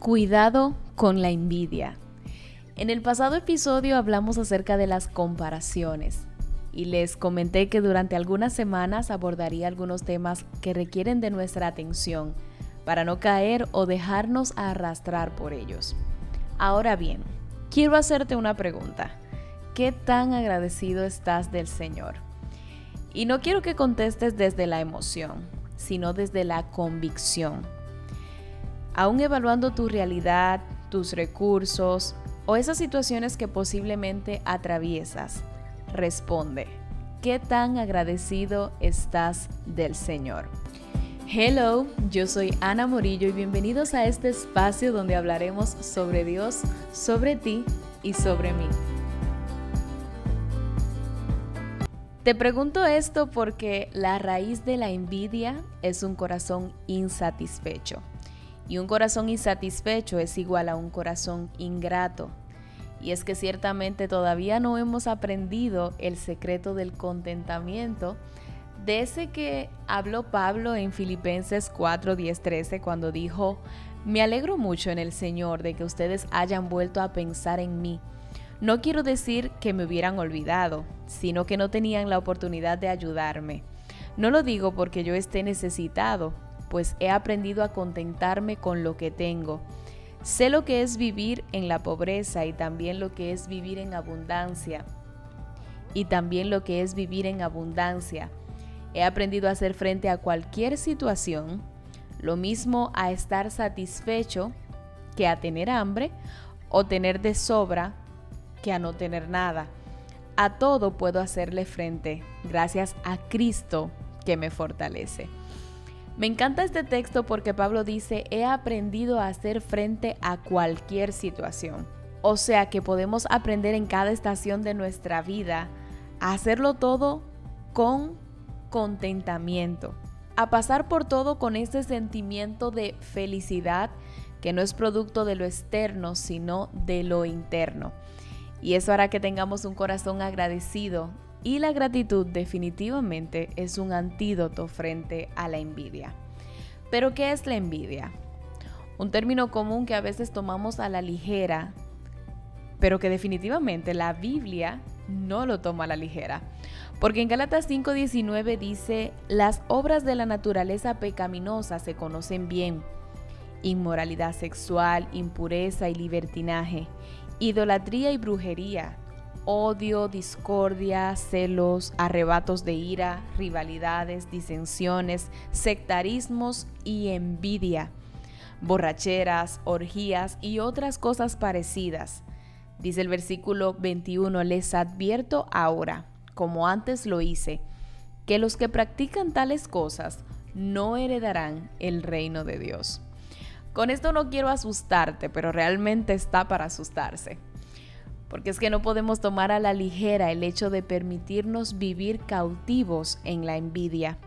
Cuidado con la envidia. En el pasado episodio hablamos acerca de las comparaciones y les comenté que durante algunas semanas abordaría algunos temas que requieren de nuestra atención para no caer o dejarnos arrastrar por ellos. Ahora bien, quiero hacerte una pregunta. ¿Qué tan agradecido estás del Señor? Y no quiero que contestes desde la emoción, sino desde la convicción aún evaluando tu realidad, tus recursos o esas situaciones que posiblemente atraviesas, responde, ¿qué tan agradecido estás del Señor? Hello, yo soy Ana Morillo y bienvenidos a este espacio donde hablaremos sobre Dios, sobre ti y sobre mí. Te pregunto esto porque la raíz de la envidia es un corazón insatisfecho. Y un corazón insatisfecho es igual a un corazón ingrato. Y es que ciertamente todavía no hemos aprendido el secreto del contentamiento, de que habló Pablo en Filipenses 4, 10, 13, cuando dijo, me alegro mucho en el Señor de que ustedes hayan vuelto a pensar en mí. No quiero decir que me hubieran olvidado, sino que no tenían la oportunidad de ayudarme. No lo digo porque yo esté necesitado, pues he aprendido a contentarme con lo que tengo. Sé lo que es vivir en la pobreza y también lo que es vivir en abundancia. Y también lo que es vivir en abundancia. He aprendido a hacer frente a cualquier situación, lo mismo a estar satisfecho que a tener hambre o tener de sobra que a no tener nada. A todo puedo hacerle frente gracias a Cristo que me fortalece. Me encanta este texto porque Pablo dice, he aprendido a hacer frente a cualquier situación. O sea que podemos aprender en cada estación de nuestra vida a hacerlo todo con contentamiento, a pasar por todo con ese sentimiento de felicidad que no es producto de lo externo, sino de lo interno. Y eso hará que tengamos un corazón agradecido y la gratitud definitivamente es un antídoto frente a la envidia. Pero ¿qué es la envidia? Un término común que a veces tomamos a la ligera, pero que definitivamente la Biblia no lo toma a la ligera. Porque en Gálatas 5:19 dice, las obras de la naturaleza pecaminosa se conocen bien. Inmoralidad sexual, impureza y libertinaje, idolatría y brujería, odio, discordia, celos, arrebatos de ira, rivalidades, disensiones, sectarismos y envidia, borracheras, orgías y otras cosas parecidas. Dice el versículo 21, les advierto ahora, como antes lo hice, que los que practican tales cosas no heredarán el reino de Dios. Con esto no quiero asustarte, pero realmente está para asustarse porque es que no podemos tomar a la ligera el hecho de permitirnos vivir cautivos en la envidia.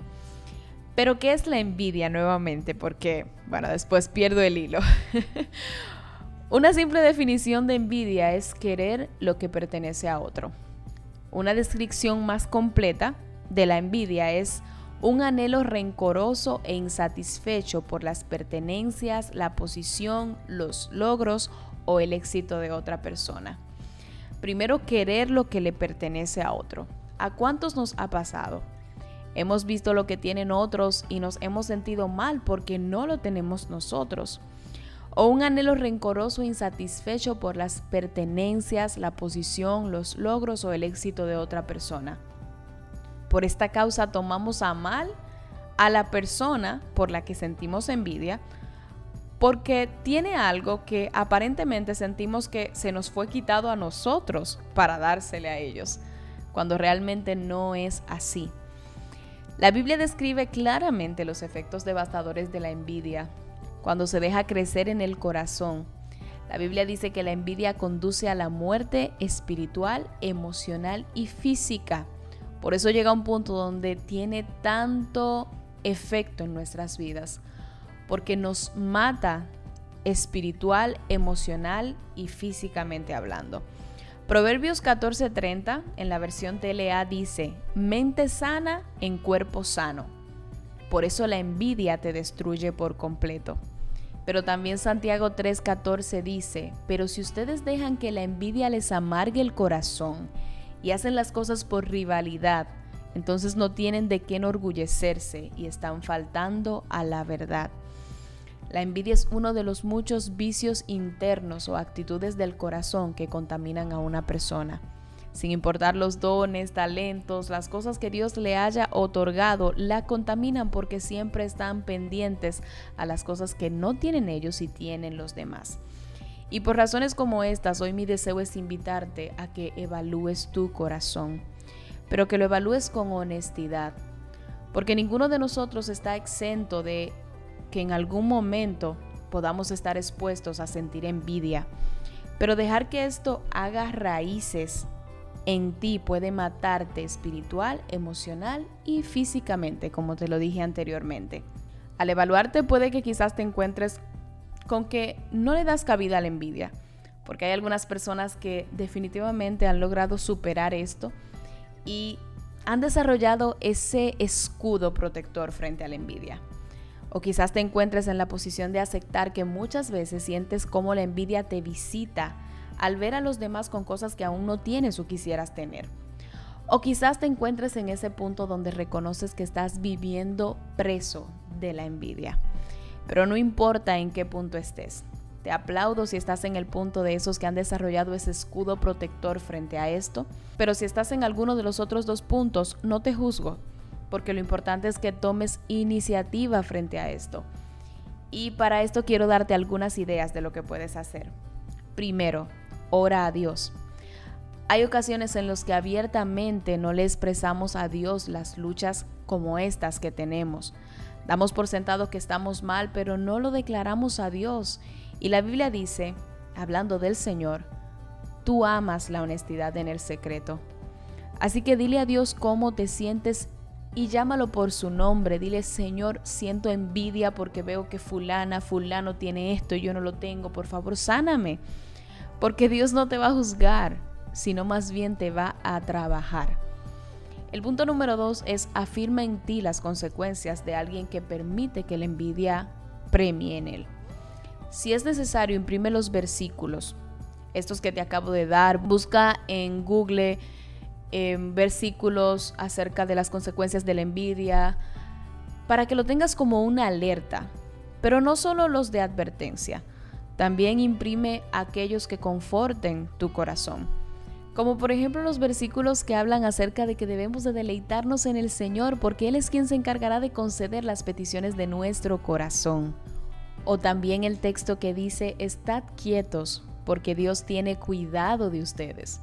Pero ¿qué es la envidia nuevamente? Porque, bueno, después pierdo el hilo. Una simple definición de envidia es querer lo que pertenece a otro. Una descripción más completa de la envidia es un anhelo rencoroso e insatisfecho por las pertenencias, la posición, los logros o el éxito de otra persona. Primero, querer lo que le pertenece a otro. ¿A cuántos nos ha pasado? Hemos visto lo que tienen otros y nos hemos sentido mal porque no lo tenemos nosotros. O un anhelo rencoroso insatisfecho por las pertenencias, la posición, los logros o el éxito de otra persona. Por esta causa tomamos a mal a la persona por la que sentimos envidia porque tiene algo que aparentemente sentimos que se nos fue quitado a nosotros para dársele a ellos, cuando realmente no es así. La Biblia describe claramente los efectos devastadores de la envidia cuando se deja crecer en el corazón. La Biblia dice que la envidia conduce a la muerte espiritual, emocional y física. Por eso llega a un punto donde tiene tanto efecto en nuestras vidas porque nos mata espiritual, emocional y físicamente hablando. Proverbios 14:30 en la versión TLA dice, mente sana en cuerpo sano. Por eso la envidia te destruye por completo. Pero también Santiago 3:14 dice, pero si ustedes dejan que la envidia les amargue el corazón y hacen las cosas por rivalidad, entonces no tienen de qué enorgullecerse y están faltando a la verdad. La envidia es uno de los muchos vicios internos o actitudes del corazón que contaminan a una persona. Sin importar los dones, talentos, las cosas que Dios le haya otorgado, la contaminan porque siempre están pendientes a las cosas que no tienen ellos y tienen los demás. Y por razones como estas, hoy mi deseo es invitarte a que evalúes tu corazón, pero que lo evalúes con honestidad, porque ninguno de nosotros está exento de que en algún momento podamos estar expuestos a sentir envidia, pero dejar que esto haga raíces en ti puede matarte espiritual, emocional y físicamente, como te lo dije anteriormente. Al evaluarte puede que quizás te encuentres con que no le das cabida a la envidia, porque hay algunas personas que definitivamente han logrado superar esto y han desarrollado ese escudo protector frente a la envidia. O quizás te encuentres en la posición de aceptar que muchas veces sientes como la envidia te visita al ver a los demás con cosas que aún no tienes o quisieras tener. O quizás te encuentres en ese punto donde reconoces que estás viviendo preso de la envidia. Pero no importa en qué punto estés. Te aplaudo si estás en el punto de esos que han desarrollado ese escudo protector frente a esto, pero si estás en alguno de los otros dos puntos, no te juzgo, porque lo importante es que tomes iniciativa frente a esto. Y para esto quiero darte algunas ideas de lo que puedes hacer. Primero, ora a Dios. Hay ocasiones en las que abiertamente no le expresamos a Dios las luchas como estas que tenemos. Damos por sentado que estamos mal, pero no lo declaramos a Dios. Y la Biblia dice, hablando del Señor, tú amas la honestidad en el secreto. Así que dile a Dios cómo te sientes y llámalo por su nombre. Dile, Señor, siento envidia porque veo que fulana, fulano tiene esto y yo no lo tengo. Por favor, sáname. Porque Dios no te va a juzgar, sino más bien te va a trabajar. El punto número dos es afirma en ti las consecuencias de alguien que permite que la envidia premie en él. Si es necesario, imprime los versículos, estos que te acabo de dar. Busca en Google em, versículos acerca de las consecuencias de la envidia, para que lo tengas como una alerta, pero no solo los de advertencia. También imprime aquellos que conforten tu corazón. Como por ejemplo los versículos que hablan acerca de que debemos de deleitarnos en el Señor porque Él es quien se encargará de conceder las peticiones de nuestro corazón. O también el texto que dice, estad quietos porque Dios tiene cuidado de ustedes.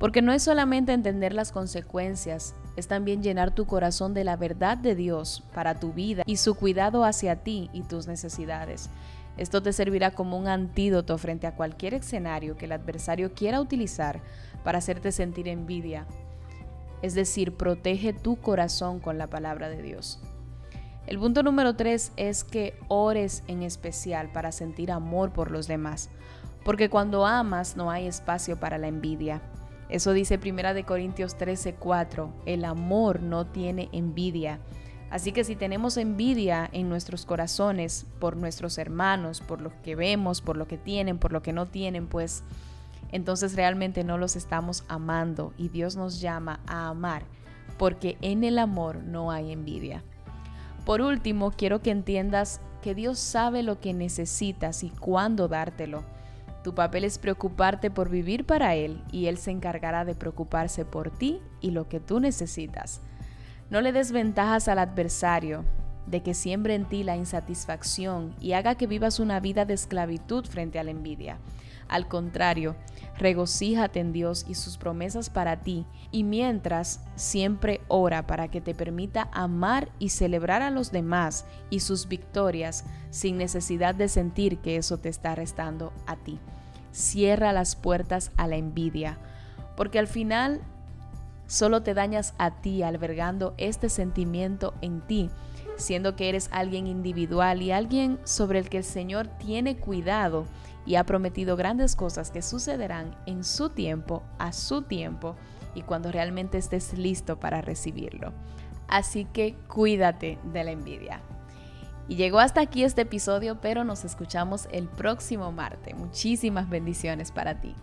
Porque no es solamente entender las consecuencias, es también llenar tu corazón de la verdad de Dios para tu vida y su cuidado hacia ti y tus necesidades. Esto te servirá como un antídoto frente a cualquier escenario que el adversario quiera utilizar para hacerte sentir envidia. Es decir, protege tu corazón con la palabra de Dios. El punto número tres es que ores en especial para sentir amor por los demás, porque cuando amas no hay espacio para la envidia. Eso dice 1 Corintios 13:4, el amor no tiene envidia Así que si tenemos envidia en nuestros corazones por nuestros hermanos, por lo que vemos, por lo que tienen, por lo que no tienen, pues entonces realmente no los estamos amando y Dios nos llama a amar, porque en el amor no hay envidia. Por último, quiero que entiendas que Dios sabe lo que necesitas y cuándo dártelo. Tu papel es preocuparte por vivir para Él y Él se encargará de preocuparse por ti y lo que tú necesitas. No le des ventajas al adversario de que siembre en ti la insatisfacción y haga que vivas una vida de esclavitud frente a la envidia. Al contrario, regocíjate en Dios y sus promesas para ti, y mientras siempre ora para que te permita amar y celebrar a los demás y sus victorias sin necesidad de sentir que eso te está restando a ti. Cierra las puertas a la envidia, porque al final solo te dañas a ti albergando este sentimiento en ti, siendo que eres alguien individual y alguien sobre el que el Señor tiene cuidado y ha prometido grandes cosas que sucederán en su tiempo, a su tiempo y cuando realmente estés listo para recibirlo. Así que cuídate de la envidia. Y llegó hasta aquí este episodio, pero nos escuchamos el próximo martes. Muchísimas bendiciones para ti.